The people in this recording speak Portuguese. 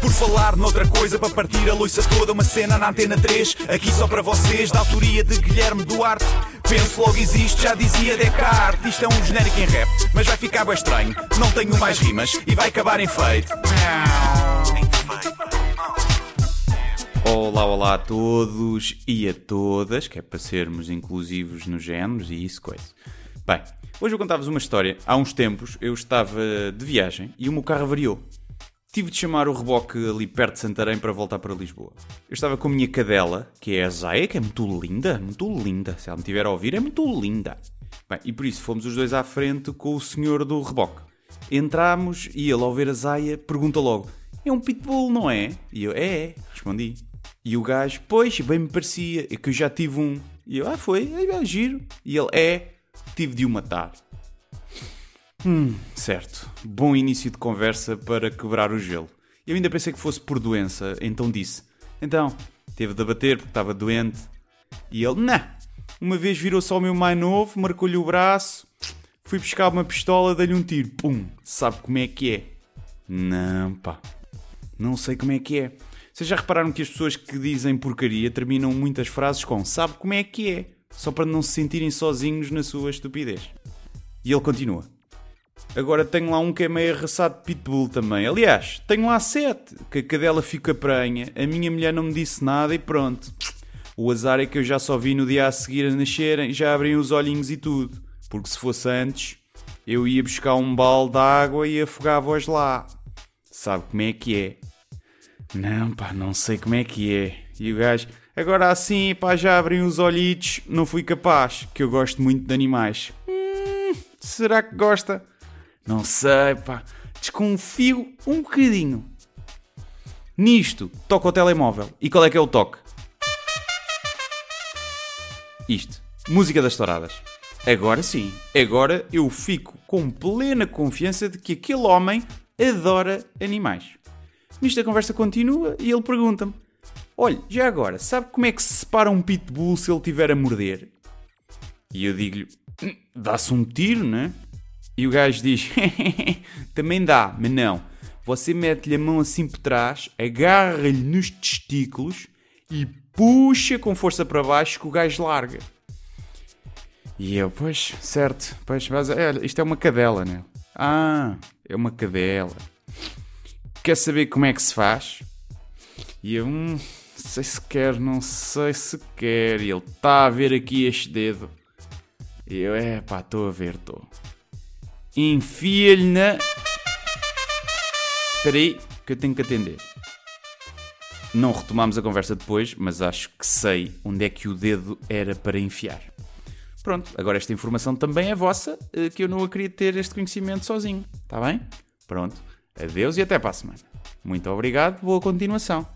Por falar noutra coisa, para partir a loiça toda, uma cena na antena 3, aqui só para vocês, da autoria de Guilherme Duarte. Penso logo existe, já dizia Descartes. Isto é um genérico em rap, mas vai ficar bem estranho. Não tenho mais rimas e vai acabar em feito. Olá, olá a todos e a todas, que é para sermos inclusivos nos géneros e isso, coisa. Bem, hoje eu contava-vos uma história. Há uns tempos eu estava de viagem e o meu carro variou. Tive de chamar o reboque ali perto de Santarém para voltar para Lisboa. Eu estava com a minha cadela, que é a Zaya, que é muito linda, muito linda. Se ela me tiver a ouvir, é muito linda. Bem, e por isso fomos os dois à frente com o senhor do reboque. Entramos e ele, ao ver a Zaya, pergunta logo: É um pitbull, não é? E eu: É, é, respondi. E o gajo: Pois, bem me parecia, é que eu já tive um. E eu: Ah, foi, é, é giro. E ele: É, tive de o matar. Hum, certo. Bom início de conversa para quebrar o gelo. Eu ainda pensei que fosse por doença, então disse: Então, teve de abater porque estava doente. E ele: Não. Uma vez virou-se ao meu mais novo, marcou-lhe o braço, fui buscar uma pistola, dei-lhe um tiro. Pum! Sabe como é que é? Não, pá. Não sei como é que é. Vocês já repararam que as pessoas que dizem porcaria terminam muitas frases com sabe como é que é? Só para não se sentirem sozinhos na sua estupidez. E ele continua. Agora tenho lá um que é meio arraçado de pitbull também. Aliás, tenho lá sete, que a cadela fica pranha. A minha mulher não me disse nada e pronto. O azar é que eu já só vi no dia a seguir a nascerem, já abrem os olhinhos e tudo. Porque se fosse antes, eu ia buscar um balde de água e afogava-os lá. Sabe como é que é? Não, pá, não sei como é que é. E o gajo, agora assim, pá, já abrem os olhitos, não fui capaz, que eu gosto muito de animais. Hum, será que gosta? Não sei, pá. Desconfio um bocadinho. Nisto, toca o telemóvel. E qual é que é o toque? Isto. Música das touradas. Agora sim. Agora eu fico com plena confiança de que aquele homem adora animais. Nisto a conversa continua e ele pergunta-me: Olha, já agora, sabe como é que se separa um pitbull se ele tiver a morder? E eu digo-lhe: "Hum, Dá-se um tiro, né? E o gajo diz: Também dá, mas não. Você mete-lhe a mão assim por trás, agarra-lhe nos testículos e puxa com força para baixo que o gajo larga. E eu, pois, certo, pois, mas olha, isto é uma cadela, né? Ah, é uma cadela. Quer saber como é que se faz? E eu, hum, sei se quer, não sei se quer. E ele, está a ver aqui este dedo. E eu, é pá, estou a ver, estou. Enfia-lhe na. Espera aí, que eu tenho que atender. Não retomámos a conversa depois, mas acho que sei onde é que o dedo era para enfiar. Pronto, agora esta informação também é vossa, eh, que eu não a queria ter este conhecimento sozinho. Está bem? Pronto. Adeus e até para a semana. Muito obrigado, boa continuação.